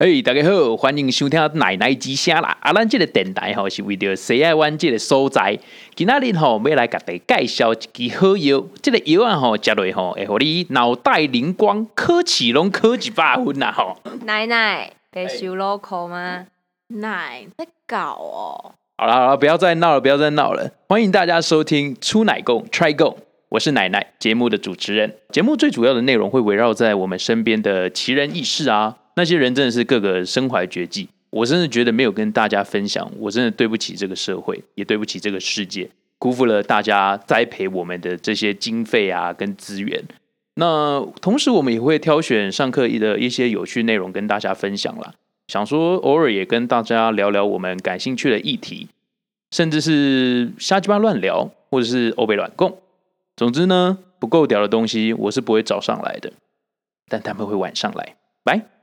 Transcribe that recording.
哎，大家好，欢迎收听奶奶之声啦！啊，咱这个电台吼是为着西爱玩这个所在。今仔日吼要来甲大家介绍一支好药，这个药啊吼食落吼会互你脑袋灵光，考试拢考一百分呐吼。奶奶被收 local 吗？奶在搞哦。好了好了，不要再闹了，不要再闹了。欢迎大家收听出奶共 Try Go，我是奶奶，节目的主持人。节目最主要的内容会围绕在我们身边的奇人异事啊。那些人真的是个个身怀绝技，我真的觉得没有跟大家分享，我真的对不起这个社会，也对不起这个世界，辜负了大家栽培我们的这些经费啊跟资源。那同时，我们也会挑选上课的一些有趣内容跟大家分享啦。想说偶尔也跟大家聊聊我们感兴趣的议题，甚至是瞎鸡巴乱聊，或者是欧北乱供。总之呢，不够屌的东西我是不会找上来的，但他们会晚上来。拜。